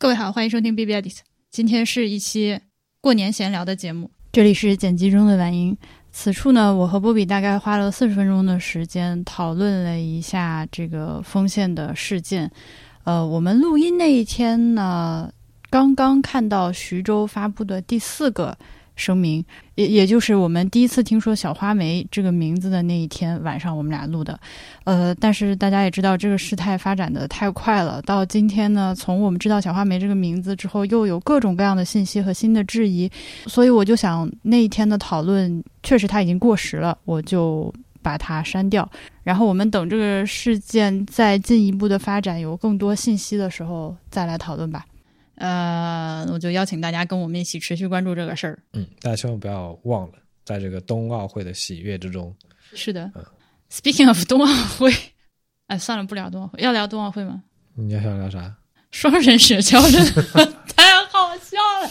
各位好，欢迎收听 B B Edit。今天是一期过年闲聊的节目，这里是剪辑中的晚音。此处呢，我和波比大概花了四十分钟的时间讨论了一下这个风线的事件。呃，我们录音那一天呢，刚刚看到徐州发布的第四个声明，也也就是我们第一次听说小花梅这个名字的那一天晚上，我们俩录的。呃，但是大家也知道，这个事态发展的太快了。到今天呢，从我们知道小花梅这个名字之后，又有各种各样的信息和新的质疑，所以我就想那一天的讨论确实它已经过时了，我就把它删掉。然后我们等这个事件再进一步的发展，有更多信息的时候再来讨论吧。呃，我就邀请大家跟我们一起持续关注这个事儿。嗯，大家千万不要忘了，在这个冬奥会的喜悦之中，是的嗯，Speaking of 冬奥会，哎，算了，不聊冬奥会，要聊冬奥会吗？你要想聊啥？双人雪橇真的 太好笑了。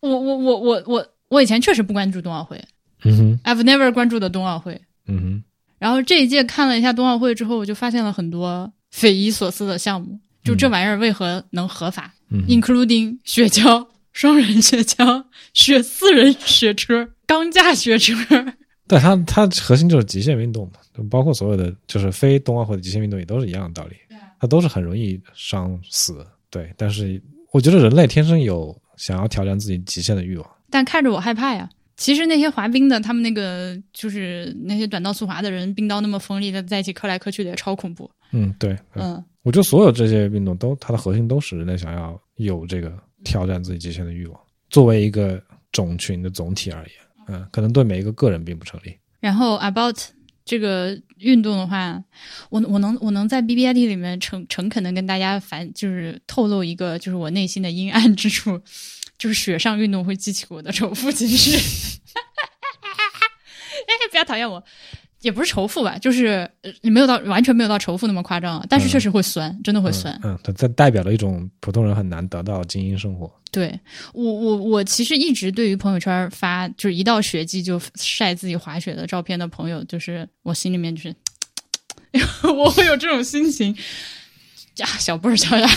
我我我我我我以前确实不关注冬奥会嗯哼，，I've never 关注的冬奥会。嗯哼，然后这一届看了一下冬奥会之后，我就发现了很多匪夷所思的项目。就这玩意儿为何能合法、嗯 i n c l u d i n g 雪橇、双人雪橇、雪四人雪车、钢架雪车。但它它核心就是极限运动嘛，就包括所有的就是非冬奥会的极限运动也都是一样的道理，它都是很容易伤死。对，但是我觉得人类天生有想要挑战自己极限的欲望。但看着我害怕呀。其实那些滑冰的，他们那个就是那些短道速滑的人，冰刀那么锋利的，在一起磕来磕去的也超恐怖。嗯，对，嗯，嗯，我觉得所有这些运动都它的核心都是人类想要有这个挑战自己极限的欲望。作为一个种群的总体而言，嗯，可能对每一个个人并不成立。然后 about 这个运动的话，我我能我能在 B B I T 里面诚诚恳的跟大家反就是透露一个就是我内心的阴暗之处，就是雪上运动会激起我的仇富情绪。哎，不要讨厌我。也不是仇富吧，就是你没有到完全没有到仇富那么夸张啊，但是确实会酸，真的会酸。嗯，它它代表了一种普通人很难得到精英生活。对我，我我其实一直对于朋友圈发就是一到雪季就晒自己滑雪的照片的朋友，就是我心里面就是，我会有这种心情，呀，小波儿小呀，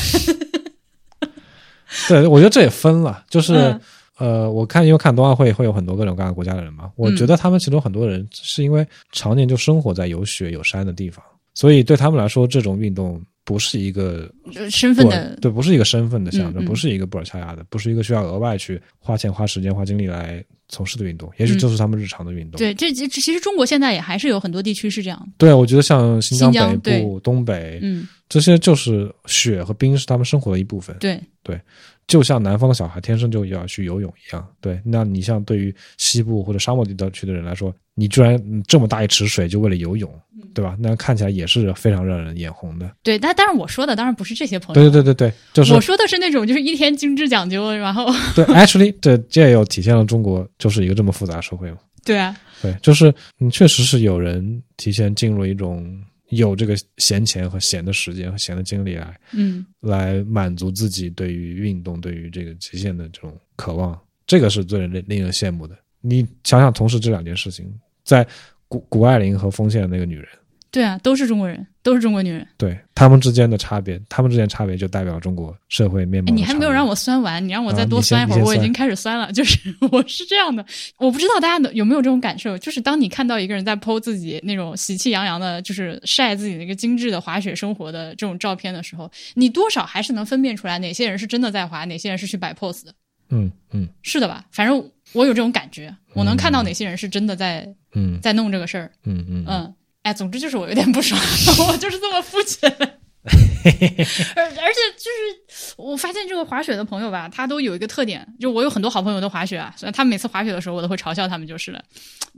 对，我觉得这也分了，就是、嗯呃，我看因为看冬奥会会有很多各种各样的国家的人嘛，我觉得他们其中很多人是因为常年就生活在有雪有山的地方，所以对他们来说，这种运动不是一个身份的对，不是一个身份的象征，嗯嗯。不是一个布尔恰亚的，不是一个需要额外去花钱、花时间、花精力来从事的运动，也许就是他们日常的运动。嗯对，这这其实中国现在也还是有很多地区是这样，对，我觉得像新疆新疆北部、东北、嗯，这些，就是雪和冰是他们生活的一部分。对。对，就像南方的小孩天生就要去游泳一样，对。那你像对于西部或者沙漠地区的人来说，你居然嗯这么大一池水就为了游泳，嗯对吧？那看起来也是非常让人眼红的。对，但但是我说的当然不是这些朋友，对对对对对，就是我说的是那种就是一天精致讲究，然后 对，actually，这这也有体现了中国就是一个这么复杂的社会嘛。对啊，对，就是嗯，确实是有人提前进入一种有这个闲钱和闲的时间和闲的精力来嗯，来满足自己对于运动、对于这个极限的这种渴望，这个是最令令人羡慕的。你想想，同时这两件事情，在谷谷爱凌和丰县的那个女人，对啊，都是中国人，都是中国女人。对他们之间的差别，他们之间差别就代表中国社会面貌。你还没有让我酸完，你让我再多酸一会儿，我已经开始酸了。就是我是这样的，我不知道大家有没有这种感受，就是当你看到一个人在 PO 自己那种喜气洋洋的，就是晒自己那个精致的滑雪生活的这种照片的时候，你多少还是能分辨出来哪些人是真的在滑，哪些人是去摆 pose 的，嗯嗯是的吧？反正我有这种感觉，我能看到哪些人是真的在嗯在弄这个事儿。嗯嗯嗯，哎，总之就是我有点不爽，我就是这么肤浅。而而且就是我发现这个滑雪的朋友吧，他都有一个特点，就我有很多好朋友都滑雪啊，所以他们每次滑雪的时候，我都会嘲笑他们就是了。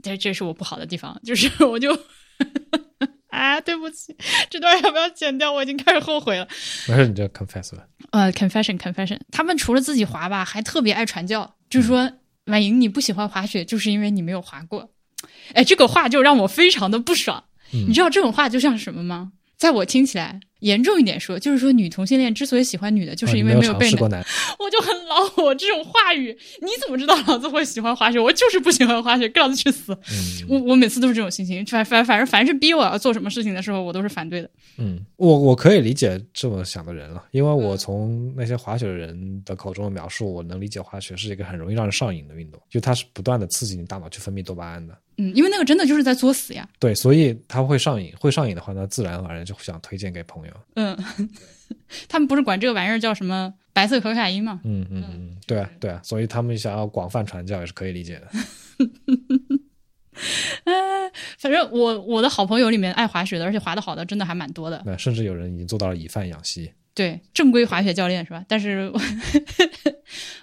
这这是我不好的地方，就是我就 啊，对不起，这段要不要剪掉？我已经开始后悔了。没事，你就 confess 吧。呃，confession confession，他们除了自己滑吧，还特别爱传教，就是说婉莹你不喜欢滑雪，就是因为你没有滑过。哎，这个话就让我非常的不爽。嗯你知道这种话就像什么吗？在在我听起来，严重一点说，就是说女同性恋之所以喜欢女的，就是因为没有被试过男，我就很恼火这种话语，你怎么知道老子会喜欢滑雪？我就是不喜欢滑雪，跟老子去死！嗯我我每次都是这种心情，反反反正凡是逼我要做什么事情的时候，我都是反对的。嗯，我我可以理解这么想的人了，因为我嗯从那些滑雪的人的口中的描述，我能理解滑雪是一个很容易让人上瘾的运动，就它是不断的刺激你大脑去分泌多巴胺的。嗯，因为那个真的就是在作死呀。对，所以他会上瘾，会上瘾的话，那自然而然就想推荐给朋友。嗯，他们不是管这个玩意儿叫什么白色可卡因吗？嗯嗯嗯，对啊对啊，所以他们想要广泛传教也是可以理解的。哎，反正我我的好朋友里面爱滑雪的，而且滑得好的真的还蛮多的。那甚至有人已经做到了以贩养吸。对，正规滑雪教练是吧？但是我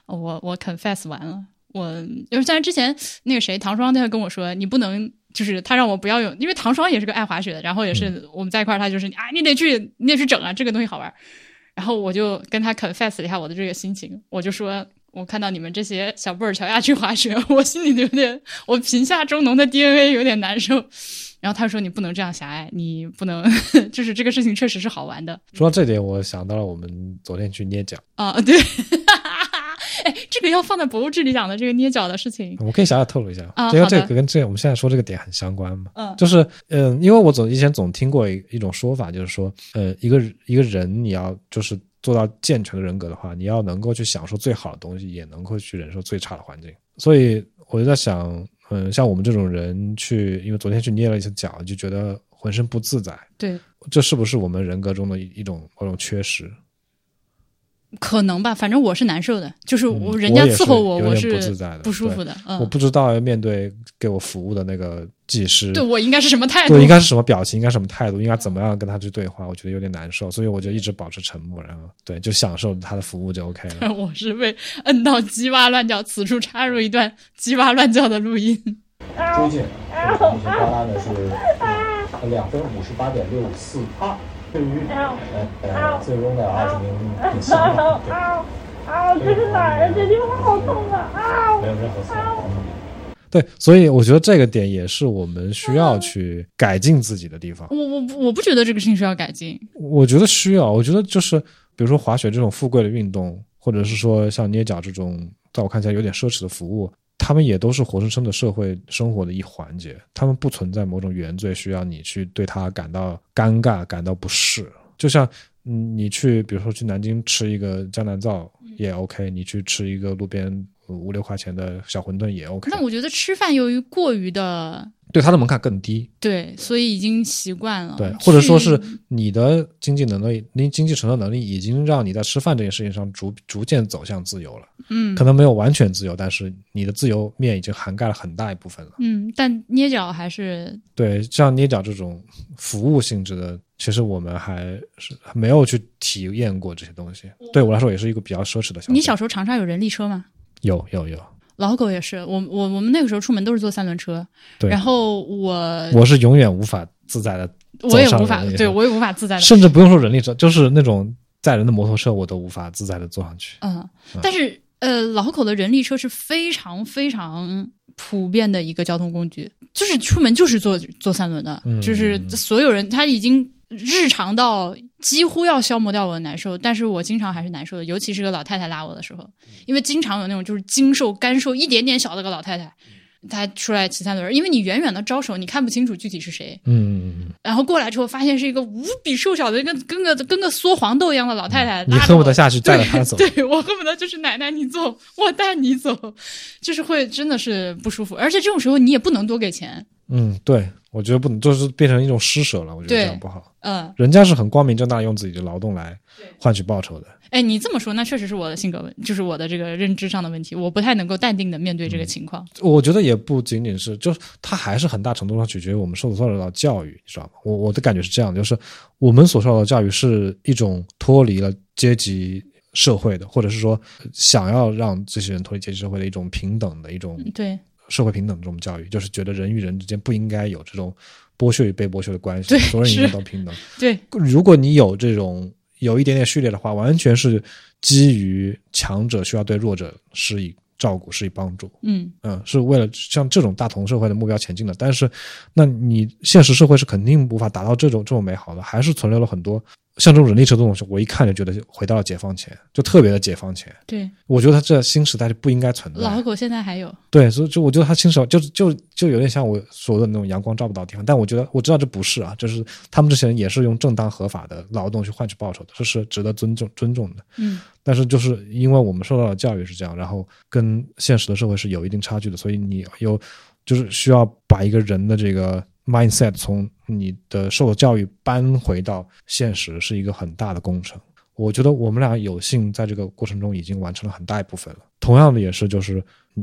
我我 confess 完了，我就是在之前那个谁唐双他会跟我说，你不能就是他让我不要用，因为唐双也是个爱滑雪的，然后也是我们在一块儿，他就是啊，你得去你得去整啊，这个东西好玩儿。然后我就跟他 confess 了一下我的这个心情，我就说。我看到你们这些小布尔乔亚去滑雪，我心里有点，我贫下中农的 DNA 有点难受。然后他说：“你不能这样狭隘，你不能，就是这个事情确实是好玩的。”说到这点，我想到了我们昨天去捏脚，啊，对，个要放在博物志里讲的这个捏脚的事情，我可以小小透露一下，啊因为这个跟这个我们现在说这个点很相关嘛。嗯就是嗯，因为我总以前总听过一一种说法，就是说，呃，一个一个人你要就是做到健全的人格的话，你要能够去享受最好的东西，也能够去忍受最差的环境。所以我就在想，嗯，像我们这种人去，因为昨天去捏了一次脚，就觉得浑身不自在，对，这是不是我们人格中的一一种某种缺失？可能吧，反正我是难受的，就是嗯我人家伺候我，我是不自在的不舒服的，嗯我嗯，不知道要面对给我服务的那个技师，对我应该是什么态度对，？应该是什么表情，应该什么态度，应该怎么样跟他去对话，我觉得有点难受，所以我就一直保持沉默，然后对，就享受他的服务就 OK 了。我是被摁到鸡哇乱叫，此处插入一段鸡哇乱叫的录音。追进，目前发拉的是呃两分五十八点六四二，对于 最终的二十名比心嘛，对，啊，这是哪儿啊？这地方好痛啊！啊！没有任何错。嗯对，所以我觉得这个点也是我们需要去改进自己的地方。我我我不觉得这个事情需要改进，我觉得需要，我觉得就是比如说滑雪这种富贵的运动，或者是说像捏脚这种，在我看起来有点奢侈的服务，他们也都是活生生的社会生活的一环节，他们不存在某种原罪需要你去对他感到尴尬、感到不适。就像嗯，你去比如说去南京吃一个江南造也 OK，你去吃一个路边呃五六块钱的小馄饨也 OK，那我觉得吃饭由于过于的对它的门槛更低。对，所以已经习惯了。对，或者说是你的经济能力、您经济承受能力已经让你在吃饭这件事情上逐逐渐走向自由了。嗯可能没有完全自由，但是你的自由面已经涵盖了很大一部分了。嗯，但捏脚还是对，像捏脚这种服务性质的，其实我们还是没有去体验过这些东西。对我来说，也是一个比较奢侈的消费。你小时候长沙有人力车吗？有有有，老狗也是，我我我们那个时候出门都是坐三轮车，对。然后我我是永远无法自在的，我也无法对我也无法自在的，甚至不用说人力车，就是那种载人的摩托车，我都无法自在的坐上去。嗯，但是呃，老口的人力车是非常非常普遍的一个交通工具，就是出门就是坐坐三轮的，嗯。就是所有人他已经日常到几乎要消磨掉我的难受，但是我经常还是难受的，尤其是个老太太拉我的时候，因为经常有那种就是精瘦干瘦一点点小的个老太太。她出来骑三轮，因为你远远的招手，你看不清楚具体是谁。嗯然后过来之后，发现是一个无比瘦小的，跟跟个跟个缩黄豆一样的老太太。你恨不得下去载着她走。对我恨不得就是奶奶你走，我带你走，就是会真的是不舒服，而且这种时候你也不能多给钱，嗯，对，我觉得不能，就是变成一种施舍了。我觉得这样不好。嗯，人家是很光明正大用自己的劳动来换取报酬的。哎，你这么说，那确实是我的性格问，就是我的这个认知上的问题，我不太能够淡定的面对这个情况。我觉得也不仅仅是，就是它还是很大程度上取决于我们受所受到的教育，你知道吗？我我的感觉是这样，就是我们所受到的教育是一种脱离了阶级社会的，或者是说呃想要让这些人脱离阶级社会的一种平等的一种嗯对社会平等的这种教育，就是觉得人与人之间不应该有这种剥削与被剥削的关系对，所有人应该都平等。对，如果你有这种有一点点序列的话，完全是基于强者需要对弱者施以照顾，施以帮助。嗯嗯，是为了像这种大同社会的目标前进的。但是，那你现实社会是肯定无法达到这种这种美好的，还是存留了很多像这种人力车这种东西。我一看就觉得回到了解放前，就特别的解放前。对，我觉得他这新时代就不应该存在。老河口现在还有，对，所以就我觉得他新时代就就就有点像我说的那种阳光照不到的地方。但我觉得我知道这不是啊，就是他们这些人也是用正当合法的劳动去换取报酬的，这是值得尊重尊重的。嗯但是就是因为我们受到的教育是这样，然后跟现实的社会是有一定差距的，所以你有就是需要把一个人的这个 mindset 从你的受教育搬回到现实，是一个很大的工程。我觉得我们俩有幸在这个过程中已经完成了很大一部分了。同样的也是，就是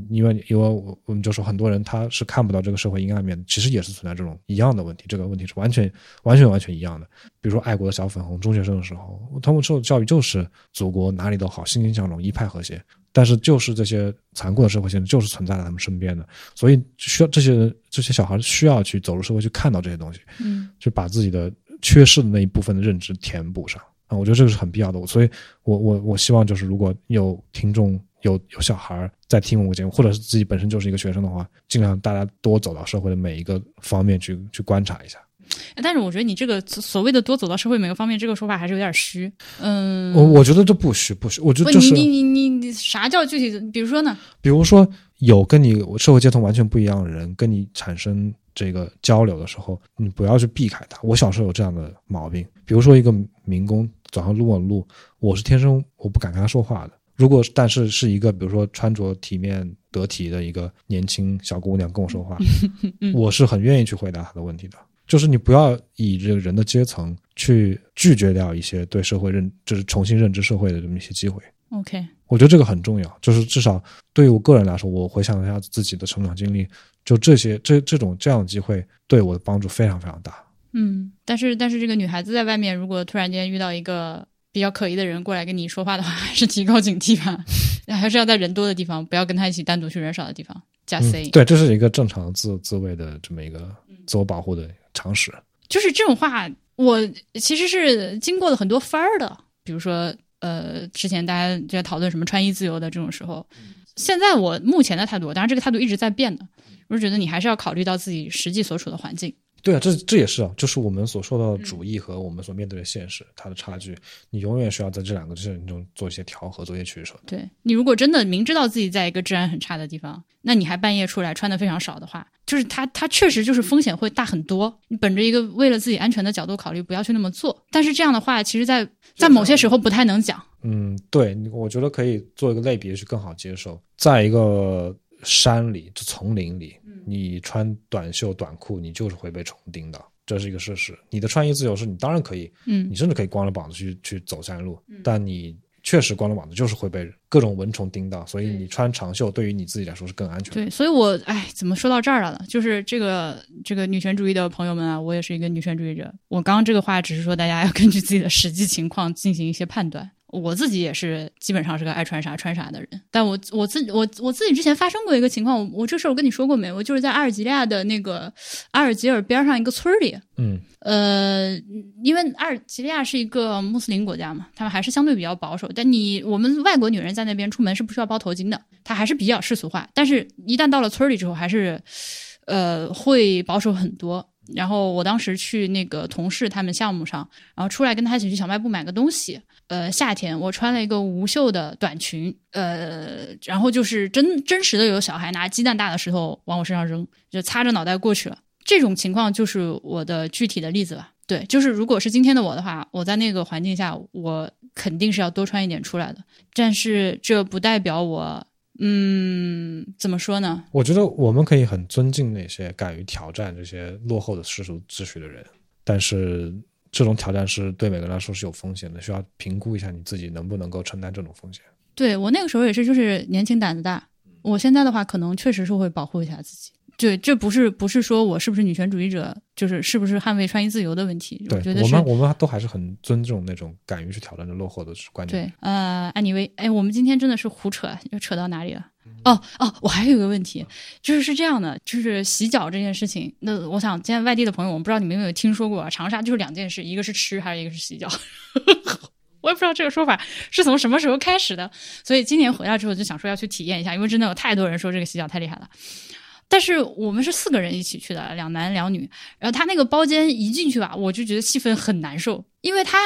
因为因为我我们就说很多人他是看不到这个社会阴暗面，其实也是存在这种一样的问题。这个问题是完全完全完全一样的。比如说爱国的小粉红中学生的时候，他们受的教育就是祖国哪里都好，欣欣向荣，一派和谐。但是就是这些残酷的社会现实就是存在在他们身边的，所以需要这些人这些小孩需要去走入社会去看到这些东西，嗯去把自己的缺失的那一部分的认知填补上啊，我觉得这个是很必要的。所以我我我希望就是如果有听众有有小孩在听我们节目，或者是自己本身就是一个学生的话，尽量大家多走到社会的每一个方面去去观察一下。但是我觉得你这个所谓的多走到社会每个方面，这个说法还是有点虚。嗯，我我觉得这不虚不虚，我觉，得就是你你你你啥叫具体的？比如说呢？比如说有跟你社会阶层完全不一样的人跟你产生这个交流的时候，你不要去避开他。我小时候有这样的毛病，比如说一个民工早上撸我路，我是天生我不敢跟他说话的。如果但是是一个比如说穿着体面得体的一个年轻小姑娘跟我说话，我是很愿意去回答她的问题的。就是你不要以这个人的阶层去拒绝掉一些对社会认，就是重新认知社会的这么一些机会。OK，我觉得这个很重要，就是至少对于我个人来说，我回想一下自己的成长经历，就这些这这种这样的机会对我的帮助非常非常大。嗯，但是但是这个女孩子在外面，如果突然间遇到一个比较可疑的人过来跟你说话的话，还是提高警惕吧，还是要在人多的地方，不要跟他一起单独去人少的地方。加 C，、嗯、对，这是一个正常自自卫的这么一个自我保护的常识。就是这种话，我其实是经过了很多番儿的，比如说。呃，之前大家就在讨论什么穿衣自由的这种时候，现在我目前的态度，当然这个态度一直在变的，我是觉得你还是要考虑到自己实际所处的环境。对啊，这这也是啊，就是我们所受到的主义和我们所面对的现实，它的差距，你永远需要在这两个事情中做一些调和，做一些取舍。对你如果真的明知道自己在一个治安很差的地方，那你还半夜出来穿的非常少的话，就是它它确实就是风险会大很多。你本着一个为了自己安全的角度考虑，不要去那么做。但是这样的话，其实在在某些时候不太能讲。嗯，对，我觉得可以做一个类比去更好接受。在一个山里，就丛林里，你穿短袖短裤，你就是会被虫叮的。这是一个事实。你的穿衣自由是你当然可以，嗯，你甚至可以光着膀子去去走山路，但你确实光着膀子就是会被各种蚊虫叮到，所以你穿长袖对于你自己来说是更安全的。对，所以我哎，怎么说到这儿来了？就是这个这个女权主义的朋友们啊，我也是一个女权主义者。我刚刚这个话只是说大家要根据自己的实际情况进行一些判断。我自己也是基本上是个爱穿啥穿啥的人，但我我自我我自己之前发生过一个情况，我我这事儿我跟你说过没？我就是在阿尔及利亚的那个阿尔及尔边上一个村里，嗯，呃，因为阿尔及利亚是一个穆斯林国家嘛，他们还是相对比较保守。但你我们外国女人在那边出门是不需要包头巾的，它还是比较世俗化。但是一旦到了村里之后，还是呃会保守很多。然后我当时去那个同事他们项目上，然后出来跟他一起去小卖部买个东西。呃，夏天我穿了一个无袖的短裙，呃，然后就是真真实的有小孩拿鸡蛋大的石头往我身上扔，就擦着脑袋过去了。这种情况就是我的具体的例子吧。对，就是如果是今天的我的话，我在那个环境下，我肯定是要多穿一点出来的。但是这不代表我，嗯，怎么说呢？我觉得我们可以很尊敬那些敢于挑战这些落后的世俗秩序的人，但是这种挑战是对每个人来说是有风险的，需要评估一下你自己能不能够承担这种风险。对我那个时候也是，就是年轻胆子大。我现在的话，可能确实是会保护一下自己。对，这不是不是说我是不是女权主义者，就是是不是捍卫穿衣自由的问题。对，我觉得我们我们都还是很尊重那种敢于去挑战的落后的观念。对，呃，安妮薇，哎，我们今天真的是胡扯，又扯到哪里了？哦哦，我还有一个问题，就是是这样的，就是洗脚这件事情。那我想，现在外地的朋友，我们不知道你们有没有听说过啊？长沙就是两件事，一个是吃，还有一个是洗脚。我也不知道这个说法是从什么时候开始的。所以今年回来之后就想说要去体验一下，因为真的有太多人说这个洗脚太厉害了。但是我们是四个人一起去的，两男两女。然后他那个包间一进去吧，我就觉得气氛很难受，因为他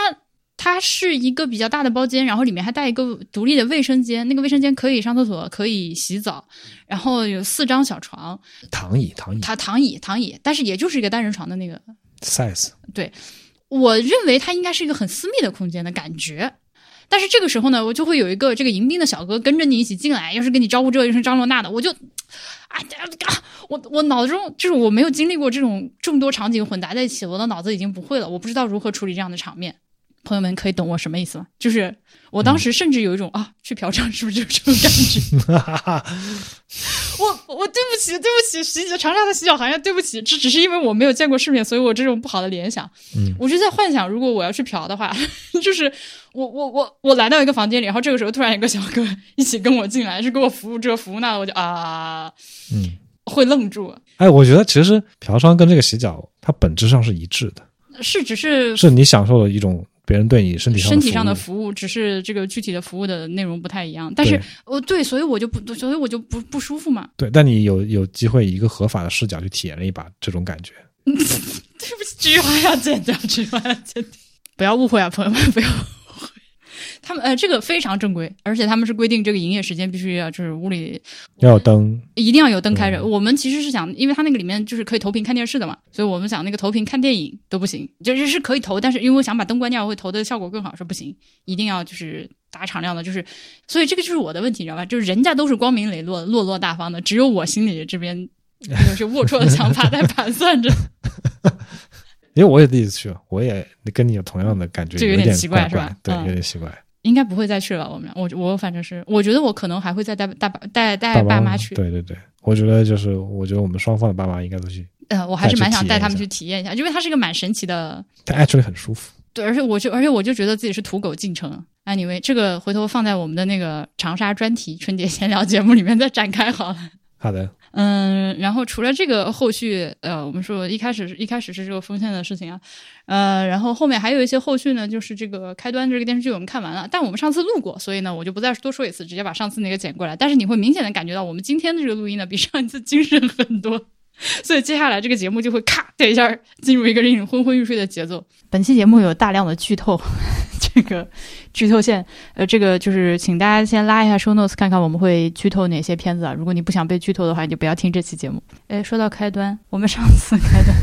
他是一个比较大的包间，然后里面还带一个独立的卫生间，那个卫生间可以上厕所，可以洗澡，然后有四张小床，躺椅，躺椅它躺椅躺椅，但是也就是一个单人床的那个。，size，对我认为它应该是一个很私密的空间的感觉。但是这个时候呢，我就会有一个这个迎宾的小哥跟着你一起进来，要是跟你招呼这又是张罗那的，我就，啊啊！我我脑子中就是我没有经历过这种众多场景混杂在一起，我的脑子已经不会了，我不知道如何处理这样的场面。朋友们可以懂我什么意思吗？就是我当时甚至有一种、啊，去嫖娼 是不是就是这种感觉？我我对不起，对不起，洗脚长沙的洗脚行业，对不起，这只是因为我没有见过世面，所以我这种不好的联想。嗯，我就在幻想，如果我要去嫖的话，就是我我我我来到一个房间里，然后这个时候突然有个小哥一起跟我进来，是给我服务这服务那的，我就啊，嗯，会愣住。哎，我觉得其实嫖娼跟这个洗脚，它本质上是一致的，是只是是你享受了一种别人对你身体上身体上的服务，只是这个具体的服务的内容不太一样。但是对哦，对，所以我就不，所以我就不不舒服嘛。对，但你有有机会以一个合法的视角去体验了一把这种感觉。对不起，这句话要剪掉，这句话要剪掉，不要误会啊，朋友们，不要。他们呃，这个非常正规，而且他们是规定这个营业时间必须要就是屋里要有灯，一定要有灯开着。嗯我们其实是想，因为它那个里面就是可以投屏看电视的嘛，所以我们想那个投屏看电影都不行，就是是可以投，但是因为我想把灯关掉，会投的效果更好，说不行，一定要就是打敞亮的，就是，所以这个就是我的问题，你知道吧？就是人家都是光明磊落、落落大方的，只有我心里这边有些龌龊的想法在盘算着。因为我也第一次去，我也跟你有同样的感觉，这个有有点奇怪怪是吧对，嗯有点奇怪。应该不会再去了？我们俩，我我反正是，我觉得我可能还会再带大爸带带爸爸妈去。对对对，我觉得就是，我觉得我们双方的爸妈应该都去，呃，我还是蛮想带他们去去体验一下，因为它是一个蛮神奇的。但 actually 很舒服。对，而且我就而且我就觉得自己是土狗进城。Anyway，这个回头放在我们的那个长沙专题春节闲聊节目里面再展开好了。好的，嗯，然后除了这个后续，呃，我们说一开始一开始是这个封线的事情啊，呃，然后后面还有一些后续呢，就是这个开端这个电视剧我们看完了，但我们上次录过，所以呢我就不再多说一次，直接把上次那个剪过来。但是你会明显的感觉到我们今天的这个录音呢比上一次精神很多，所以接下来这个节目就会咔的一下进入一个令人昏昏欲睡的节奏。本期节目有大量的剧透，这个剧透线，呃，这个就是请大家先拉一下 show notes，看看我们会剧透哪些片子啊。如果你不想被剧透的话，你就不要听这期节目。哎，说到开端，我们上次开端。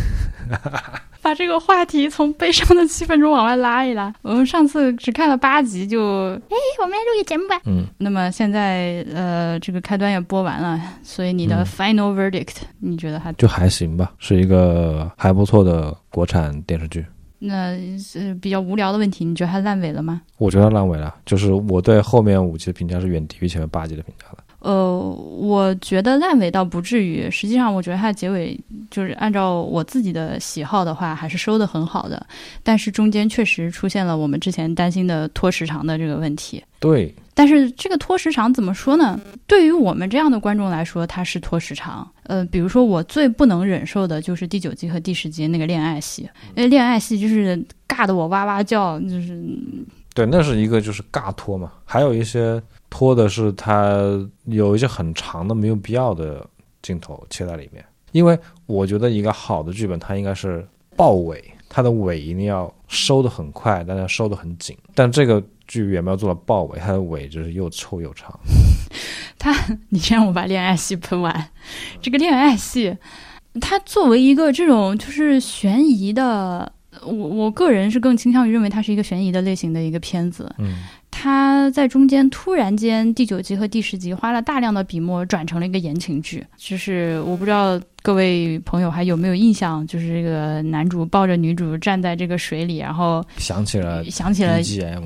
把这个话题从悲伤的气氛中往外拉一拉。我们上次只看了八集就，哎，我们来录个节目吧。嗯，那么现在呃，这个开端也播完了，所以你的嗯 final verdict，、你觉得还就还行吧，是一个还不错的国产电视剧。那是比较无聊的问题，你觉得它烂尾了吗？我觉得烂尾了，就是我对后面五集的评价是远低于前面八集的评价的。呃，我觉得烂尾倒不至于，实际上我觉得它的结尾就是按照我自己的喜好的话，还是收的很好的，但是中间确实出现了我们之前担心的拖时长的这个问题。对，但是这个拖时长怎么说呢？对于我们这样的观众来说，它是拖时长。呃，比如说我最不能忍受的就是第九集和第十集那个恋爱戏，因为恋爱戏就是尬得我哇哇叫，就是对，那是一个就是尬拖嘛，还有一些拖的是它有一些很长的没有必要的镜头切在里面，因为我觉得一个好的剧本它应该是爆尾，它的尾一定要收的很快，但是收的很紧，但这个剧也没有做到爆尾，它的尾就是又臭又长。他，你先让我把恋爱戏喷完。这个恋爱戏，它作为一个这种就是悬疑的，我我个人是更倾向于认为它是一个悬疑的类型的一个片子。嗯，它在中间突然间第九集和第十集花了大量的笔墨转成了一个言情剧，就是我不知道各位朋友还有没有印象，就是这个男主抱着女主站在这个水里，然后想起了想起了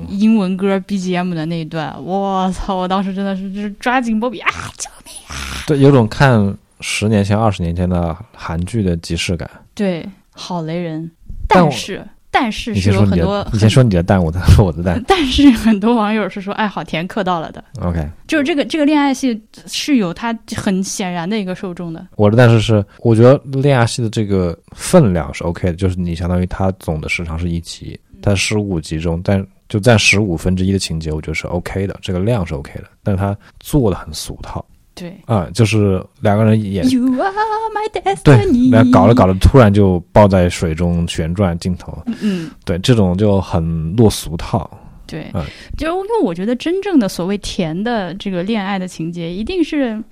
英文歌 BGM 的那一段，我操！我当时真的是就是抓紧波比啊，救命啊！对，有种看十年前、二十年前的韩剧的即视感。对，好雷人。但是，但是你是有很多的，，你先说你的蛋，我再说我的 蛋。但是很多网友是说，哎，好甜，磕到了的。OK，就是这个这个恋爱戏是有它很显然的一个受众的。我的但是是，我觉得恋爱戏的这个分量是 OK 的，就是你相当于它总的时长是一集，它十五集中，但就占十五分之一的情节，我觉得是 OK 的，这个量是 OK 的，但是它做的很俗套对啊、就是两个人演，You are my 对 destiny。，然后搞着搞着，突然就抱在水中旋转镜头，嗯，对，这种就很落俗套。对，嗯就因为我觉得真正的所谓甜的这个恋爱的情节，一定是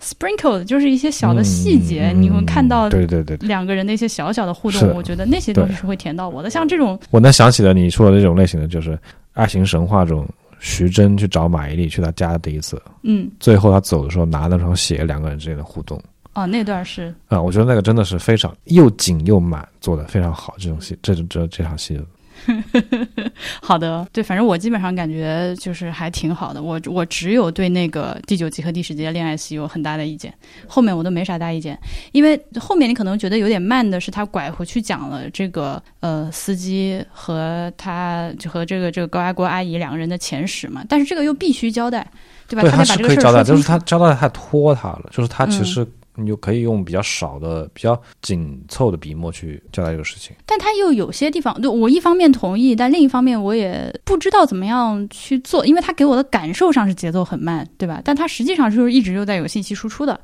sprinkle 的，就是一些小的细节，嗯你会看到对对对，两个人的一些小小的互动我觉得那些东西是会甜到我的。像这种，我能想起了你说的这种类型的，就是爱情神话中，徐峥去找马伊琍去他家的第一次，嗯，最后他走的时候拿那双鞋，两个人之间的互动。哦，那段是啊、我觉得那个真的是非常又紧又满，做的非常好。这种戏，这这这场戏，好的，对，反正我基本上感觉就是还挺好的。我我只有对那个第九集和第十集的恋爱戏有很大的意见，后面我都没啥大意见，因为后面你可能觉得有点慢的是他拐回去讲了这个呃司机和他就和这个这个高压锅阿姨两个人的前史嘛，但是这个又必须交代，对吧？对，他他得把这个是可以交代。就是他交代太拖沓了，就是他其嗯实你就可以用比较少的、比较紧凑的笔墨去交代这个事情。但他又有些地方，对我一方面同意，但另一方面我也不知道怎么样去做，因为他给我的感受上是节奏很慢，对吧？但他实际上就是一直就在有信息输出的。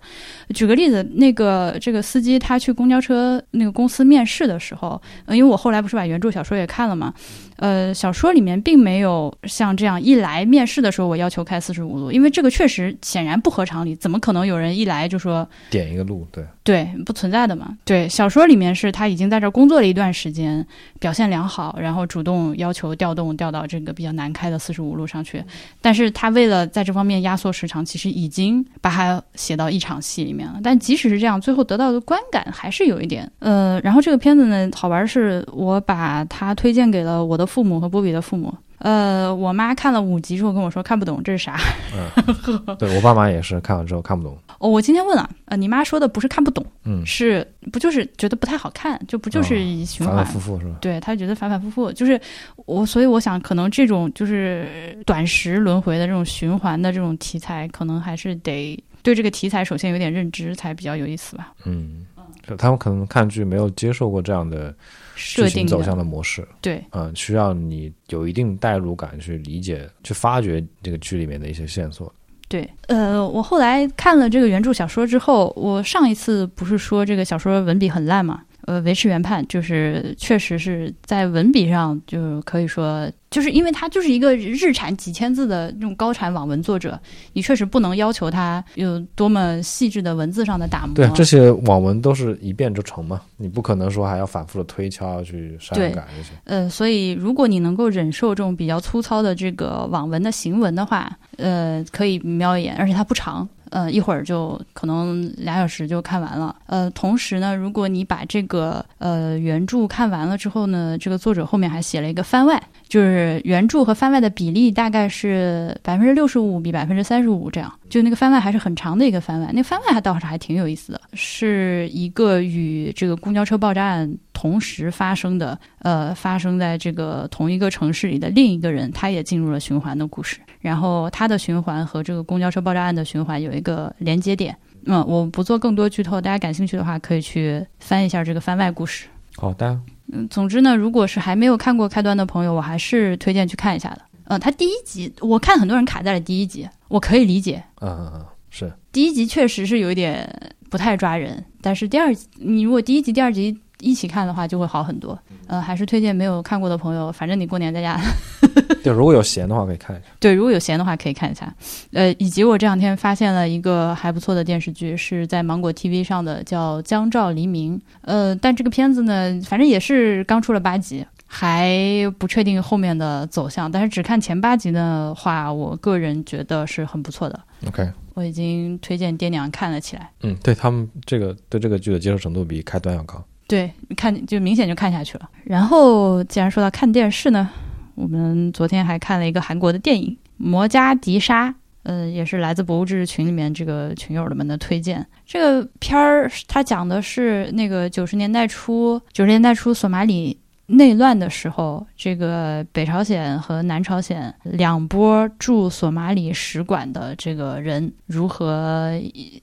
举个例子，那个这个司机他去公交车那个公司面试的时候，因为我后来不是把原著小说也看了嘛，呃，小说里面并没有像这样一来面试的时候我要求开四十五路，因为这个确实显然不合常理，怎么可能有人一来就说点一个路，对，对，不存在的嘛。对，小说里面是他已经在这儿工作了一段时间，表现良好，然后主动要求调动调到这个比较难开的四十五路上去。但是他为了在这方面压缩时长，其实已经把它写到一场戏里面了。但即使是这样，最后得到的观感还是有一点。呃，然后这个片子呢，好玩是我把它推荐给了我的父母和波比的父母。呃，我妈看了五集之后跟我说看不懂这是啥。嗯，对我爸妈也是看完之后看不懂，哦，我今天问了，呃，你妈说的不是看不懂，嗯，是不就是觉得不太好看，就不就是哦循环？反反复复是吧？对她觉得反反复复，就是我，所以我想，可能这种就是短时轮回的这种循环的这种题材，可能还是得对这个题材首先有点认知，才比较有意思吧。嗯，就他们可能看剧没有接受过这样的设定走向的模式，对嗯，需要你有一定代入感去理解、去发掘这个剧里面的一些线索。对，呃，我后来看了这个原著小说之后，我上一次不是说这个小说文笔很烂嘛？呃，维持原判就是确实是在文笔上就可以说，就是因为他就是一个日产几千字的那种高产网文作者，你确实不能要求他有多么细致的文字上的打磨。对，这些网文都是一遍就成嘛，你不可能说还要反复的推敲去删改这些。呃，所以如果你能够忍受这种比较粗糙的这个网文的行文的话，呃，可以瞄一眼，而且它不长。呃，一会儿就可能俩小时就看完了。呃，同时呢，如果你把这个呃原著看完了之后呢，这个作者后面还写了一个番外，就是原著和番外的比例大概是百分之六十五比百分之三十五这样。就那个番外还是很长的一个番外，那番外还倒是还挺有意思的，是一个与这个公交车爆炸案同时发生的，呃，发生在这个同一个城市里的另一个人，他也进入了循环的故事。然后他的循环和这个公交车爆炸案的循环有一个连接点。嗯，我不做更多剧透，大家感兴趣的话可以去翻一下这个番外故事。好的，嗯，总之呢，如果是还没有看过开端的朋友，我还是推荐去看一下的。嗯，他第一集我看很多人卡在了第一集，我可以理解，嗯嗯嗯，是第一集确实是有一点不太抓人，但是第二集你如果第一集、第二集一起看的话，就会好很多。呃，还是推荐没有看过的朋友，反正你过年在家，对，如果有闲的话可以看一下。对，如果有闲的话可以看一下。呃，以及我这两天发现了一个还不错的电视剧，是在芒果 TV 上的，叫《江照黎明》。呃，但这个片子呢，反正也是刚出了八集。还不确定后面的走向，但是只看前八集的话，我个人觉得是很不错的。OK，我已经推荐爹娘看了起来。嗯，对他们这个对这个剧的接受程度比开端要高。对，看就明显就看下去了。然后，既然说到看电视呢，我们昨天还看了一个韩国的电影《摩加迪沙》，嗯，也是来自博物志群里面这个群友们的推荐。这个片儿它讲的是那个九十年代初，九十年代初索马里内乱的时候，这个北朝鲜和南朝鲜两波驻索马里使馆的这个人如何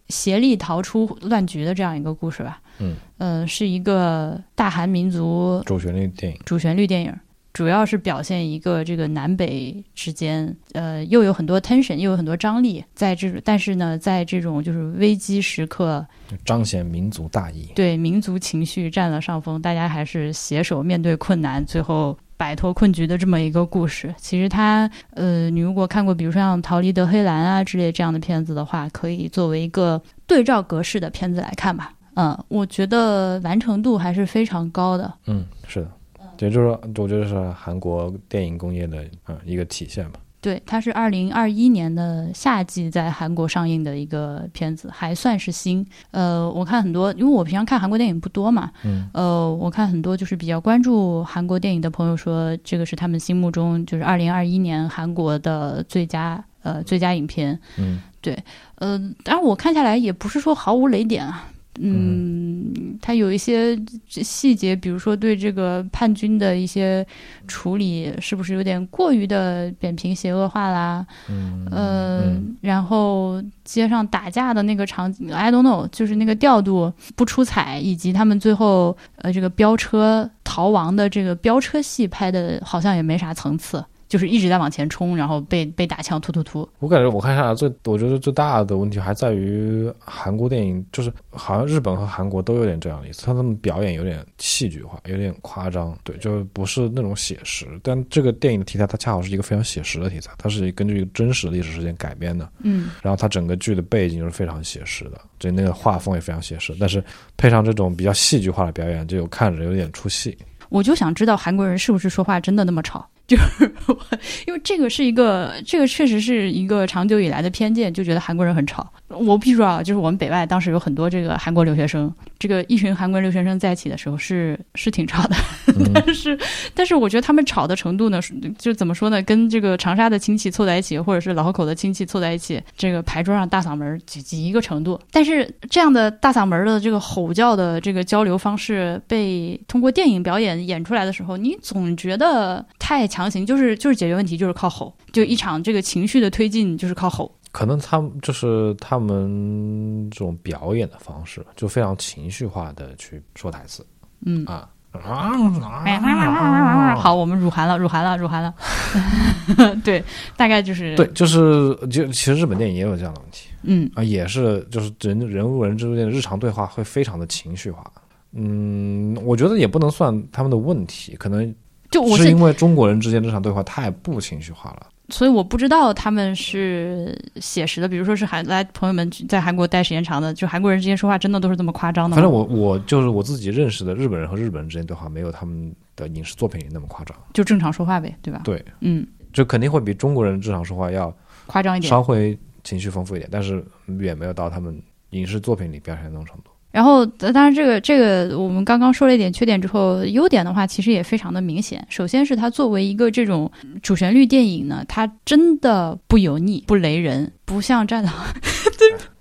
协力逃出乱局的这样一个故事吧。嗯，呃，是一个大韩民族主旋律电影，主旋律电影。主要是表现一个这个南北之间，呃，又有很多 tension，又有很多张力，在这种，但是呢，在这种就是危机时刻，彰显民族大义。对民族情绪占了上风，大家还是携手面对困难，最后摆脱困局的这么一个故事。其实它，呃，你如果看过，比如说像《逃离德黑兰》啊之类这样的片子的话，可以作为一个对照格式的片子来看吧。嗯，我觉得完成度还是非常高的。嗯，是的，也就是说，我觉得是韩国电影工业的啊一个体现吧。对，它是二零二一年的夏季在韩国上映的一个片子，还算是新。呃，我看很多，因为我平常看韩国电影不多嘛，嗯，呃，我看很多就是比较关注韩国电影的朋友说，这个是他们心目中就是二零二一年韩国的最佳呃最佳影片。嗯，对，呃，当然我看下来也不是说毫无雷点啊。嗯，它有一些细节，比如说对这个叛军的一些处理，是不是有点过于的扁平邪恶化啦？嗯呃，然后街上打架的那个场景，I don't know，就是那个调度不出彩，以及他们最后呃这个飙车逃亡的这个飙车戏拍的，好像也没啥层次。就是一直在往前冲，然后被被打枪突突突。我感觉我看下来最，我觉得最大的问题还在于韩国电影，就是好像日本和韩国都有点这样的意思，他们表演有点戏剧化，有点夸张，对，就不是那种写实。但这个电影的题材它恰好是一个非常写实的题材，它是根据一个真实的历史事件改编的，嗯，然后它整个剧的背景是非常写实的，就那个画风也非常写实，但是配上这种比较戏剧化的表演，就有看着有点出戏。我就想知道韩国人是不是说话真的那么吵。就是因为这个是一个，这个确实是一个长久以来的偏见，就觉得韩国人很吵。我必须说啊，就是我们北外当时有很多这个韩国留学生，这个一群韩国留学生在一起的时候是是挺吵的，但是但是我觉得他们吵的程度呢，就怎么说呢，跟这个长沙的亲戚凑在一起，或者是老河口的亲戚凑在一起，这个牌桌上大嗓门几几一个程度。但是这样的大嗓门的这个吼叫的这个交流方式被通过电影表演演出来的时候，你总觉得太强。强行就是就是解决问题就是靠吼，就一场这个情绪的推进就是靠吼。可能他们就是他们这种表演的方式，就非常情绪化的去说台词。嗯啊啊！好，我们辱韩了，辱韩了，辱韩了。对，大概就是对，就是就其实日本电影也有这样的问题。嗯啊，也是就是人人物人之间的日常对话会非常的情绪化。嗯，我觉得也不能算他们的问题，可能。就我是因为中国人之间这场对话太不情绪化了，所以我不知道他们是写实的。比如说是韩来朋友们在韩国待时间长的，就韩国人之间说话真的都是这么夸张的。反正我我就是我自己认识的日本人和日本人之间对话，没有他们的影视作品里那么夸张，就正常说话呗，对吧？对，嗯，就肯定会比中国人日常说话要夸张一点，稍微情绪丰富一点，但是远没有到他们影视作品里表现那种程度。然后，当然，这个这个，我们刚刚说了一点缺点之后，优点的话，其实也非常的明显。首先是它作为一个这种主旋律电影呢，它真的不油腻、不雷人，不像《战狼》。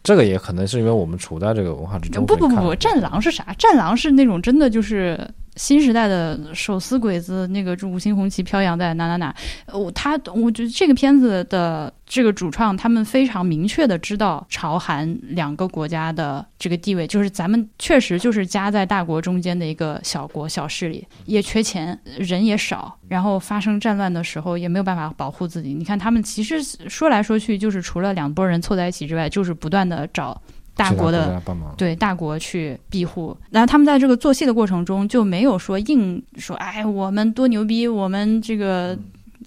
这个也可能是因为我们处在这个文化之中。不不不，《战狼》是啥？《战狼》是那种真的就是。新时代的手撕鬼子，那个五星红旗飘扬在哪哪哪？我他，我觉得这个片子的这个主创，他们非常明确的知道朝韩两个国家的这个地位，就是咱们确实就是夹在大国中间的一个小国小势力，也缺钱，人也少，然后发生战乱的时候也没有办法保护自己。你看他们其实说来说去，就是除了两拨人凑在一起之外，就是不断的找。大国的对大国去庇护，然后他们在这个做戏的过程中就没有说硬说，哎，我们多牛逼，我们这个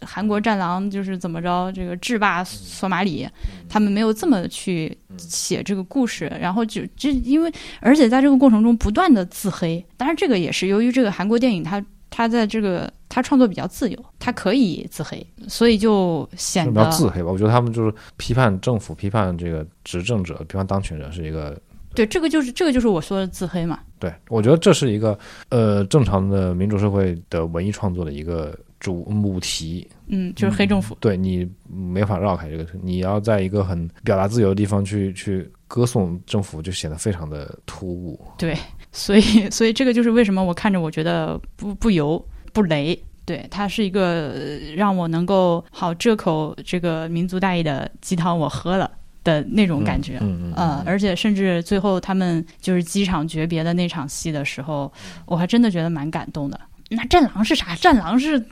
韩国战狼就是怎么着，这个制霸索马里，他们没有这么去写这个故事，然后就就因为而且在这个过程中不断的自黑，当然这个也是由于这个韩国电影它。它在这个他创作比较自由，他可以自黑，所以就显得比较自黑吧。我觉得他们就是批判政府、批判这个执政者、批判当权者是一个。对，这个就是这个就是我说的自黑嘛。对，我觉得这是一个呃正常的民主社会的文艺创作的一个主母题。嗯，就是黑政府。对你没法绕开这个，你要在一个很表达自由的地方去去歌颂政府，就显得非常的突兀。对。所以，所以这个就是为什么我看着我觉得不不油不雷，对它是一个让我能够好这口这个民族大义的鸡汤我喝了的那种感觉，嗯嗯，而且甚至最后他们就是机场诀别的那场戏的时候，我还真的觉得蛮感动的。那战狼是啥？战狼是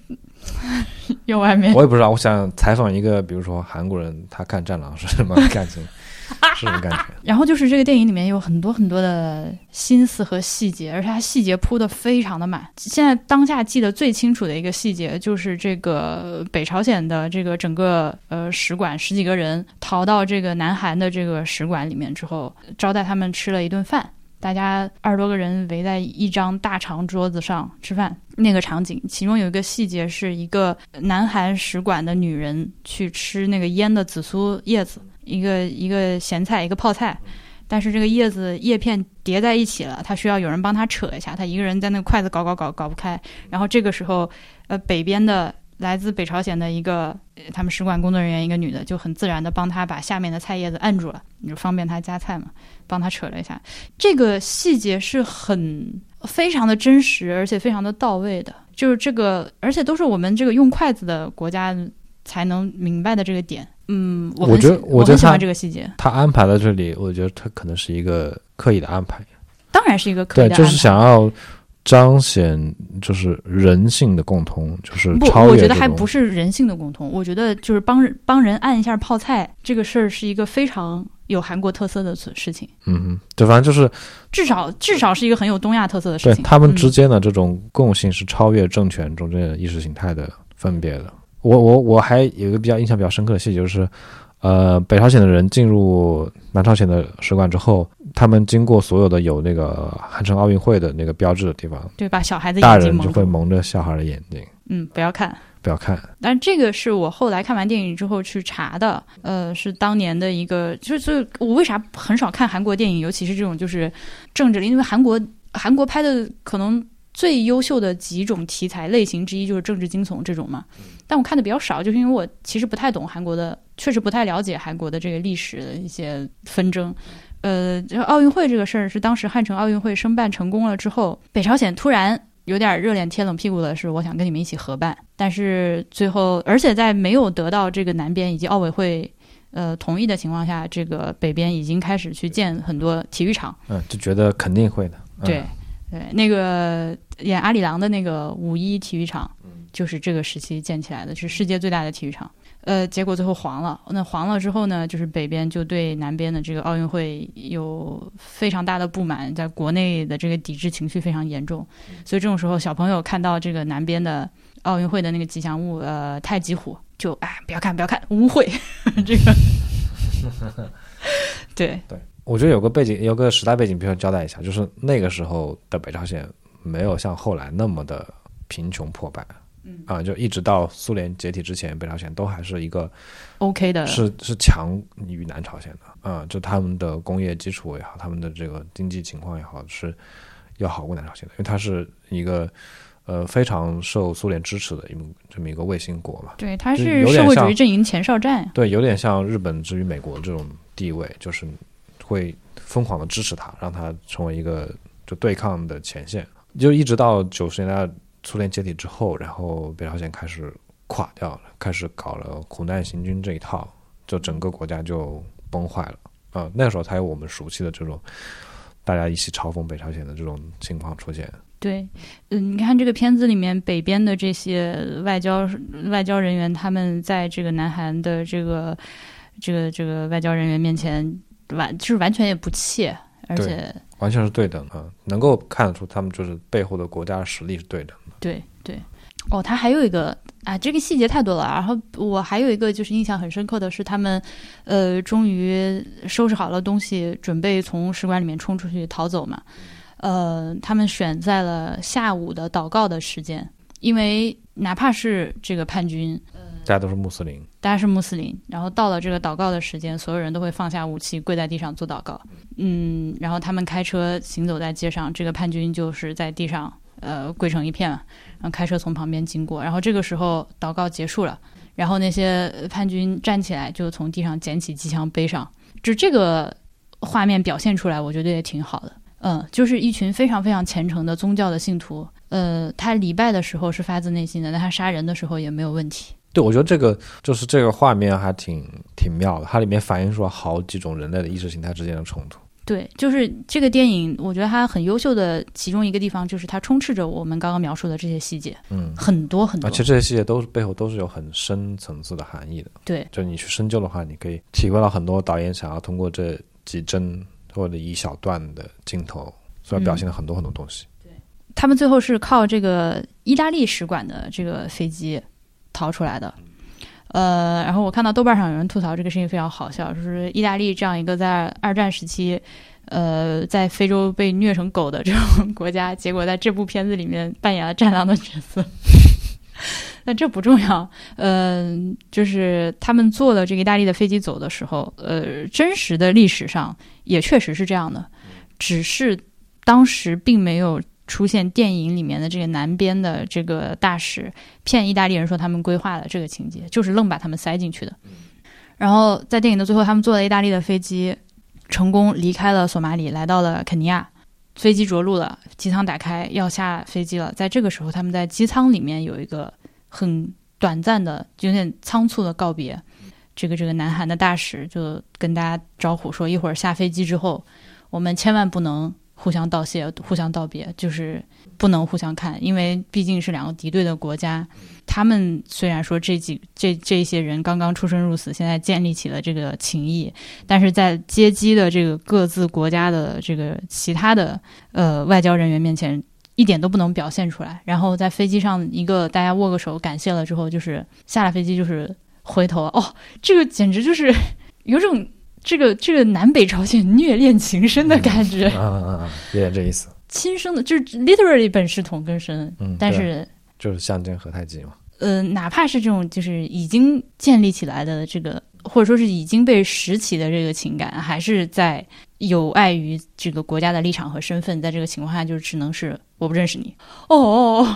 有外面。我也不知道，我想采访一个，比如说韩国人，他看《战狼》是什么感情，是什么感觉？然后就是这个电影里面有很多很多的心思和细节，而且它细节铺的非常的满。现在当下记得最清楚的一个细节，就是这个北朝鲜的这个整个呃使馆十几个人逃到这个南韩的这个使馆里面之后，招待他们吃了一顿饭。大家二十多个人围在一张大长桌子上吃饭，那个场景，其中有一个细节是一个南韩使馆的女人去吃那个腌的紫苏叶子，一个一个咸菜，一个泡菜，但是这个叶子叶片叠在一起了，他需要有人帮他扯一下，他一个人在那筷子搞搞搞搞不开，然后这个时候，呃，北边的来自北朝鲜的一个他们使馆工作人员，一个女的就很自然的帮他把下面的菜叶子按住了，你就方便他夹菜嘛，帮他扯了一下，这个细节是很非常的真实，而且非常的到位的，就是这个，而且都是我们这个用筷子的国家才能明白的这个点。嗯，我觉得我很喜我觉得他欢这个细节，他安排在这里，我觉得他可能是一个刻意的安排，当然是一个刻意对，就是想要彰显就是人性的共通，就是不，超越我觉得还不是人性的共通，我觉得就是帮人帮人按一下泡菜这个事儿是一个非常有韩国特色的事事情，嗯哼，对，反正就是至少至少是一个很有东亚特色的事情。对他们嗯。之间的这种共性是超越政权中间的意识形态的分别的。我我我还有一个比较印象比较深刻的细节，就是呃，北朝鲜的人进入南朝鲜的使馆之后，他们经过所有的有那个汉城奥运会的那个标志的地方，对，把小孩子大眼睛就会蒙着小孩的眼睛，嗯，不要看。不要看。但这个是我后来看完电影之后去查的，呃，是当年的一个，就是所以我为啥很少看韩国电影，尤其是这种就是政治的，因为韩国韩国拍的可能最优秀的几种题材类型之一就是政治惊悚这种嘛，但我看的比较少，就是因为我其实不太懂韩国的，确实不太了解韩国的这个历史的一些纷争。呃，这奥运会这个事儿是当时汉城奥运会申办成功了之后，北朝鲜突然有点热脸贴冷屁股的是，我想跟你们一起合办，但是最后，而且在没有得到这个南边以及奥委会呃同意的情况下，这个北边已经开始去建很多体育场。嗯，就觉得肯定会的。嗯、对，对，那个演阿里郎的那个五一体育场，就是这个时期建起来的，是世界最大的体育场。呃，结果最后黄了。那黄了之后呢，就是北边就对南边的这个奥运会有非常大的不满，在国内的这个抵制情绪非常严重。所以这种时候，小朋友看到这个南边的奥运会的那个吉祥物，呃，太极虎，就哎，不要看，不要看，污秽，这个，对，我觉得有个背景，有个时代背景，必须要交代一下，就是那个时候的北朝鲜没有像后来那么的贫穷破败。嗯啊，就一直到苏联解体之前，北朝鲜都还是一个，OK 的，是是强于南朝鲜的啊，就他们的工业基础也好，他们的这个经济情况也好，是要好过南朝鲜的，因为它是一个呃非常受苏联支持的一么这么一个卫星国嘛。对，它是社会主义阵营前哨站。对，有点像日本之于美国这种地位，就是会疯狂的支持他，让他成为一个就对抗的前线。就一直到九十年代苏联解体之后，然后北朝鲜开始垮掉了，开始搞了苦难行军这一套，就整个国家就崩坏了啊、那时候才有我们熟悉的这种大家一起嘲讽北朝鲜的这种情况出现。对，嗯，你看这个片子里面北边的这些外交外交人员，他们在这个南韩的这个这个这个外交人员面前完就是完全也不怯，而且完全是对等的，能够看得出他们就是背后的国家实力是对等的。对对。哦，他还有一个啊，这个细节太多了。然后我还有一个就是印象很深刻的是，他们呃终于收拾好了东西，准备从使馆里面冲出去逃走嘛。呃，他们选在了下午的祷告的时间，因为哪怕是这个叛军，大家都是穆斯林，大家是穆斯林，然后到了这个祷告的时间，所有人都会放下武器，跪在地上做祷告。嗯，然后他们开车行走在街上，这个叛军就是在地上呃跪成一片了，然后开车从旁边经过，然后这个时候祷告结束了，然后那些叛军站起来就从地上捡起机枪背上，就这个画面表现出来，我觉得也挺好的。嗯，就是一群非常非常虔诚的宗教的信徒，呃，他礼拜的时候是发自内心的，但他杀人的时候也没有问题。对，我觉得这个就是这个画面还挺挺妙的，它里面反映出了好几种人类的意识形态之间的冲突。对，就是这个电影，我觉得它很优秀的其中一个地方，就是它充斥着我们刚刚描述的这些细节，嗯，很多很多。而且这些细节都是背后都是有很深层次的含义的。对，就你去深究的话，你可以体会到很多导演想要通过这几帧或者一小段的镜头所要表现的很多很多东西。对他们最后是靠这个意大利使馆的这个飞机逃出来的。呃，然后我看到豆瓣上有人吐槽这个事情非常好笑，就是意大利这样一个在二战时期，呃，在非洲被虐成狗的这种国家，结果在这部片子里面扮演了战狼的角色。但这不重要，嗯、就是他们坐了这个意大利的飞机走的时候，呃，真实的历史上也确实是这样的，只是当时并没有出现电影里面的这个南边的这个大使骗意大利人说他们规划了这个情节，就是愣把他们塞进去的。然后在电影的最后，他们坐了意大利的飞机，成功离开了索马里，来到了肯尼亚。飞机着陆了，机舱打开，要下飞机了。在这个时候，他们在机舱里面有一个很短暂的、有点仓促的告别。这个这个南韩的大使就跟大家招呼说，一会儿下飞机之后，我们千万不能互相道谢、互相道别，就是不能互相看，因为毕竟是两个敌对的国家。他们虽然说这几这这些人刚刚出生入死，现在建立起了这个情谊，但是在接机的这个各自国家的这个其他的呃外交人员面前，一点都不能表现出来。然后在飞机上一个大家握个手感谢了之后，就是下了飞机就是回头哦，这个简直就是有种这个这个南北朝鲜虐恋情深的感觉，啊啊啊！有点这意思，亲生的，就是 literally 本是同根生，嗯，但是。就是相煎何太急嘛。呃，哪怕是这种就是已经建立起来的这个，或者说是已经被拾起的这个情感，还是在有碍于这个国家的立场和身份，在这个情况下，就只能是我不认识你。哦哦哦，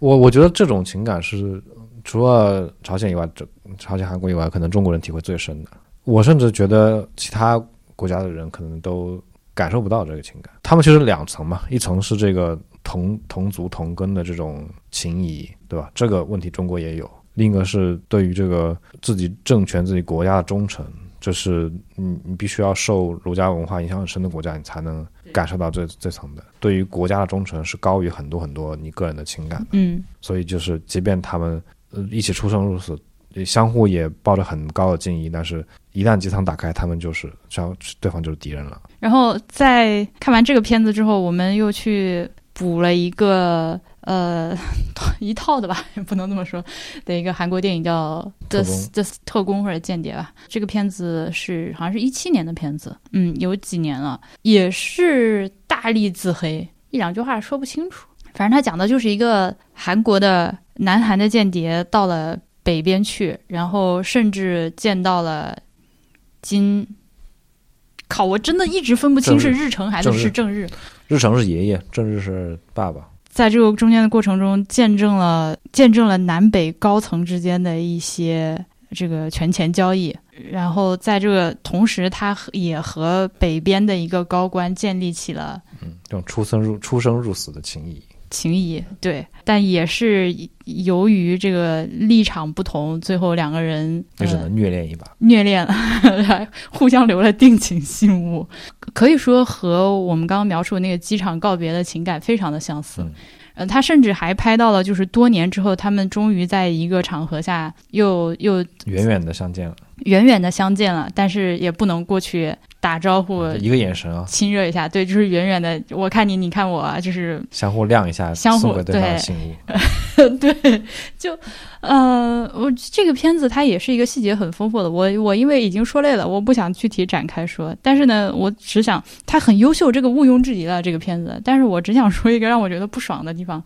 我我觉得这种情感是除了朝鲜以外，这朝鲜、韩国以外，可能中国人体会最深的。我甚至觉得其他国家的人可能都感受不到这个情感。他们其实两层嘛，一层是这个同同族同根的这种情谊，对吧？这个问题中国也有。另一个是对于这个自己政权、自己国家的忠诚，就是你你必须要受儒家文化影响很深的国家，你才能感受到这这层的。对于国家的忠诚是高于很多很多你个人的情感的。嗯所以就是，即便他们呃一起出生入死，也相互也抱着很高的敬意，但是一旦机舱打开，他们就是相对方就是敌人了。然后在看完这个片子之后，我们又去补了一个呃 一套的吧，也不能这么说的一个韩国电影叫《特 The 工 The 特工》或者间谍吧。这个片子是好像是一七年的片子，嗯，有几年了，也是大力自黑，一两句话说不清楚。反正他讲的就是一个韩国的南韩的间谍到了北边去，然后甚至见到了金。靠！我真的一直分不清是日日程还是是正日。日程是爷爷，正日是爸爸。在这个中间的过程中，见证了见证了南北高层之间的一些这个权钱交易，然后在这个同时，他也和北边的一个高官建立起了嗯，这种出生入出生入死的情谊。情谊，对，但也是由于这个立场不同，最后两个人呃也只能虐恋一把。虐恋了，还互相留了定情信物，可以说和我们刚刚描述的那个机场告别的情感非常的相似。嗯呃，他甚至还拍到了，就是多年之后，他们终于在一个场合下又又远远的相见了，远远的相见了，但是也不能过去打招呼、一个眼神啊，亲热一下，对，就是远远的，我看你，你看我啊，就是相互亮一下，相互送给对方的对信物。对，就呃，我这个片子它也是一个细节很丰富的。我我因为已经说累了，我不想具体展开说。但是呢，我只想它很优秀，这个毋庸置疑了这个片子。但是我只想说一个让我觉得不爽的地方，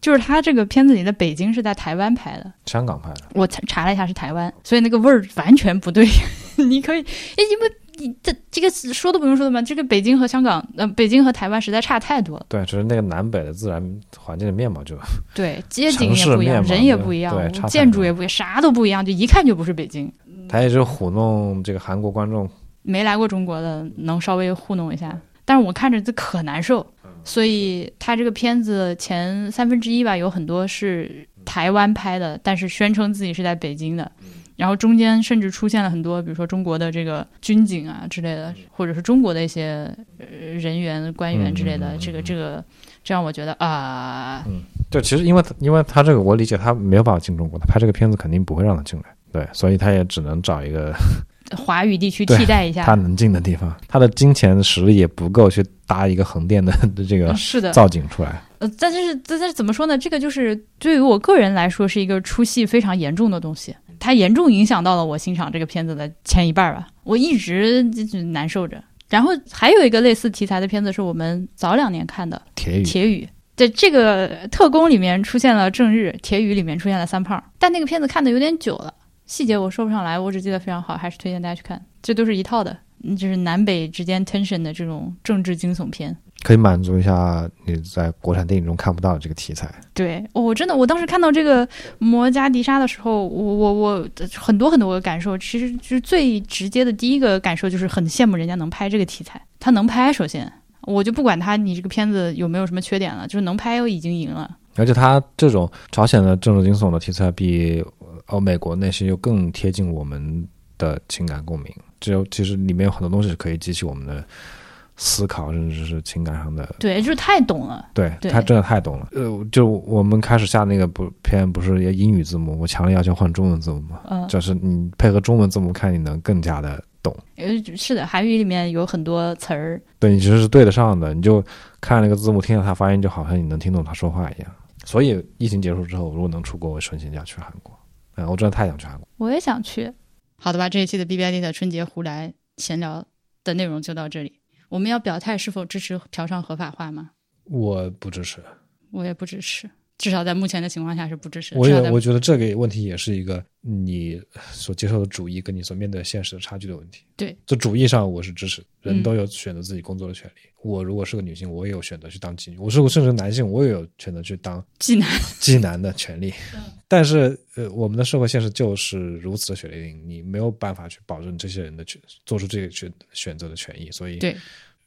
就是它这个片子里的北京是在台湾拍的，香港拍的，我查查了一下是台湾，所以那个味儿完全不对。你可以，哎，因为你这这个说都不用说的嘛，这个北京和香港，呃，北京和台湾实在差太多了。对，只是那个南北的自然环境的面貌就 对，街景也不一样，人也不一样建筑也不一样，啥都不一样，就一看就不是北京。他也是糊弄这个韩国观众。没来过中国的能稍微糊弄一下，但是我看着这可难受，所以他这个片子前三分之一吧，有很多是台湾拍的，但是宣称自己是在北京的，然后中间甚至出现了很多，比如说中国的这个军警啊之类的，或者是中国的一些呃人员、官员之类的，这个这个，这让我觉得啊，嗯。就其实因为因为他这个我理解他没有办法进中国，他拍这个片子肯定不会让他进来，对，所以他也只能找一个华语地区替代一下。他。能进的地方，他的金钱实力也不够去搭一个横店的的 这个嗯是的，造景出来。呃，但是但是怎么说呢？这个就是对于我个人来说是一个出戏非常严重的东西，它严重影响到了我欣赏这个片子的前一半儿吧，我一直就是难受着。然后还有一个类似题材的片子是我们早两年看的铁雨《铁雨》，在这个特工里面出现了正日，《铁雨》里面出现了三胖，但那个片子看的有点久了，细节我说不上来，我只记得非常好，还是推荐大家去看。这都是一套的，嗯就是南北之间 tension 的这种政治惊悚片。可以满足一下你在国产电影中看不到的这个题材。对，我真的，我当时看到这个摩加迪沙的时候，我我我很多很多的感受，其实就是最直接的第一个感受就是很羡慕人家能拍这个题材，他能拍，首先我就不管他你这个片子有没有什么缺点了，就是能拍又已经赢了。而且他这种朝鲜的政治惊悚的题材，比欧美国那些又更贴近我们的情感共鸣。只有其实里面有很多东西是可以激起我们的思考，甚至是情感上的。对，就是太懂了。对对他真的太懂了。呃，就我们开始下那个不片不是也英语字幕，我强烈要求换中文字幕嘛，嗯，就是你配合中文字幕看，你能更加的懂。呃，是的，韩语里面有很多词儿，对你其实是对得上的，你就看那个字幕，听到他发音，就好像你能听懂他说话一样。所以疫情结束之后，如果能出国，我顺心就要去韩国。嗯，我真的太想去韩国。我也想去。好的吧，这一期的 B B I D 的春节胡来闲聊的内容就到这里。我们要表态是否支持嫖娼合法化吗？我不支持，我也不支持，至少在目前的情况下是不支持。我也我觉得这个问题也是一个你所接受的主义跟你所面对现实的差距的问题。对，这主义上我是支持，人嗯都有选择自己工作的权利。我如果是个女性，我也有选择去当妓女；我是我甚至男性，我也有选择去当妓男，妓男的权利。但是，呃，我们的社会现实就是如此的血淋淋，你没有办法去保证这些人的权做出这个选选择的权益，所以对，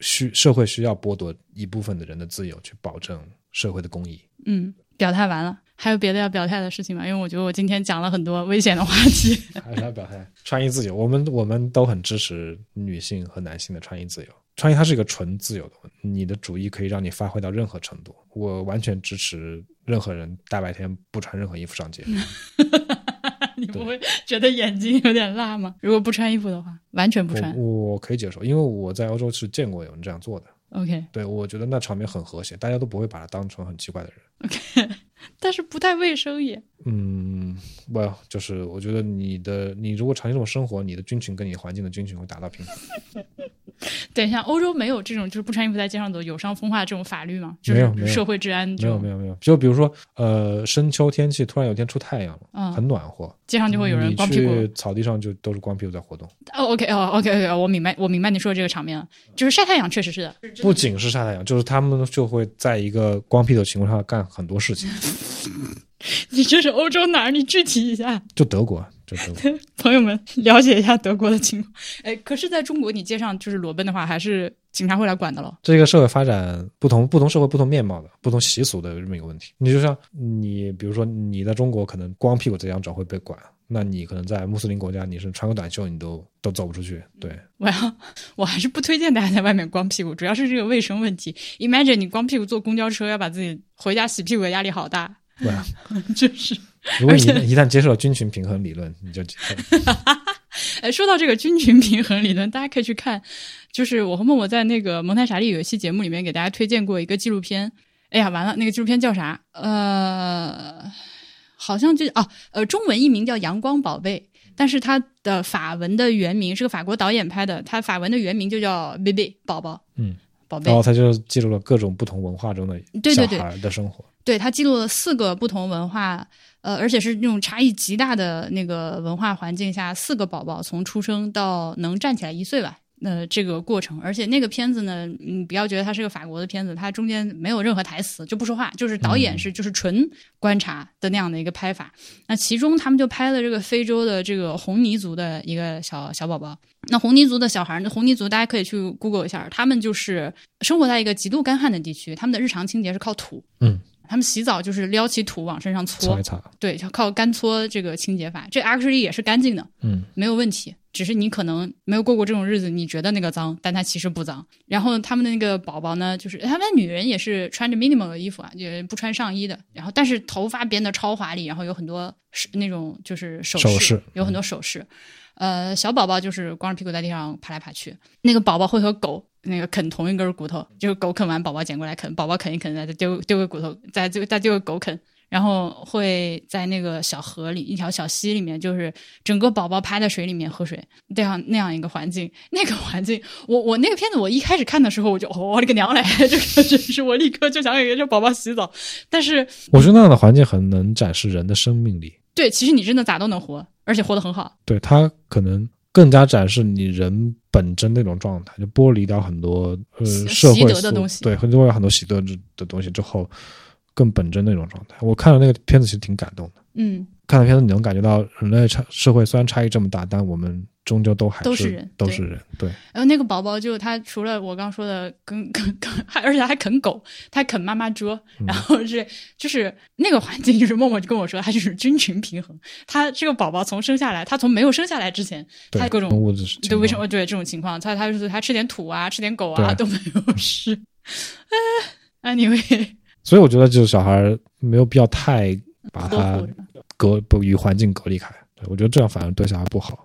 需社会需要剥夺一部分的人的自由，去保证社会的公义。嗯，表态完了，还有别的要表态的事情吗？因为我觉得我今天讲了很多危险的话题。还是要表态，穿衣自由，我们我们都很支持女性和男性的穿衣自由。穿衣它是一个纯自由的，你的主意可以让你发挥到任何程度。我完全支持任何人大白天不穿任何衣服上街。你不会觉得眼睛有点辣吗？如果不穿衣服的话，完全不我穿。我可以接受，因为我在欧洲是见过有人这样做的。OK，对我觉得那场面很和谐，大家都不会把他当成很奇怪的人。OK，但是不太卫生也。嗯，不，就是我觉得你的你如果长期这种生活，你的菌群跟你环境的菌群会达到平衡。等一下，欧洲没有这种就是不穿衣服在街上走有伤风化这种法律吗？就没有没有是社会治安，没有没有没有，就比如说呃深秋天气，突然有一天出太阳了，嗯很暖和，街上就会有人光屁股。草地上就都是光屁股在活动。哦，OK，哦，OK，OK，、OK，我明白，我明白你说的这个场面了，就是晒太阳，确实是的。不仅是晒太阳，就是他们就会在一个光屁股的情况下干很多事情。你这是欧洲哪儿？你具体一下，就德国，就德国，朋友们了解一下德国的情况。哎，可是在中国，你街上就是裸奔的话，还是警察会来管的喽？这个社会发展不同，不同社会不同面貌的、不同习俗的这么一个问题。你就像你，比如说你在中国可能光屁股这样走会被管，那你可能在穆斯林国家，你是穿个短袖你都都走不出去。对，我要，我还是不推荐大家在外面光屁股，主要是这个卫生问题。Imagine 你光屁股坐公交车，要把自己回家洗屁股的压力好大，对啊。就是。如果你一旦接受了菌群平衡理论，你就 哎，说到这个菌群平衡理论，大家可以去看，就是我和默默在那个蒙台傻利有一期节目里面给大家推荐过一个纪录片。哎呀，完了，那个纪录片叫啥？呃，好像就哦，呃，中文译名叫《阳光宝贝》，但是它的法文的原名是个法国导演拍的，它法文的原名就叫 “baby” 宝宝，嗯，宝贝然。后他就记录了各种不同文化中的小对对对孩的生活。对，它记录了四个不同文化，呃，而且是那种差异极大的那个文化环境下，四个宝宝从出生到能站起来一岁吧，呃，这个过程。而且那个片子呢，你，不要觉得它是个法国的片子，它中间没有任何台词，就不说话，就是导演是就是纯观察的那样的一个拍法。那其中他们就拍了这个非洲的这个红泥族的一个小小宝宝。那红泥族的小孩那？红泥族大家可以去 Google 一下，他们就是生活在一个极度干旱的地区，他们的日常清洁是靠土。嗯，他们洗澡就是撩起土往身上搓对，就靠干搓这个清洁法，这 actually 也是干净的，嗯，没有问题。只是你可能没有过过这种日子，你觉得那个脏，但它其实不脏。然后他们的那个宝宝呢，就是他们女人也是穿着 minimal 的衣服啊，也不穿上衣的。然后但是头发编得超华丽，然后有很多是那种就是首饰，首饰有很多首饰。呃，小宝宝就是光着屁股在地上爬来爬去，那个宝宝会和狗那个啃同一根骨头，就是狗啃完，宝宝捡过来啃，宝宝啃一啃，再丢丢个骨头，再丢再丢个狗啃。然后会在那个小河里，一条小溪里面，就是整个宝宝趴在水里面喝水，这样那样一个环境，那个环境，我 我那个片子我一开始看的时候，我就哦我的个娘嘞，这个真是我立刻就想给这宝宝洗澡。但是我觉得那样的环境很能展示人的生命力，对，其实你真的咋都能活，而且活得很好。对他可能更加展示你人本真那种状态，就剥离掉很多呃社会的东西对，很多很多习得之的东西之后，更本真那种状态。我看了那个片子，其实挺感动的。嗯，看了片子，你能感觉到人类差社会虽然差异这么大，但我们终究都还都是人都是人。对，然后那个宝宝就他除了我刚说的跟 跟跟，还而且还啃狗，他还啃妈妈捉，嗯然后是就是那个环境，就是默默就跟我说，他就是菌群平衡。他这个宝宝从生下来，他从没有生下来之前，对他各种物质对为什么对这种情况，他他就是他吃点土啊，吃点狗啊都没有事。哎，anyway，所以我觉得就是小孩没有必要太把他隔不与环境隔离开。对我觉得这样反而对小孩不好。